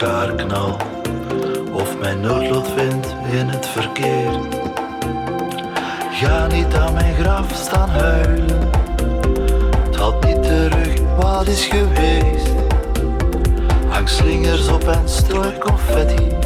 elkaar knal. Of mijn noodlot vindt in het verkeer. Ga niet aan mijn graf staan huilen. Het had niet terug wat is geweest. Hang slingers op en strooi confetti.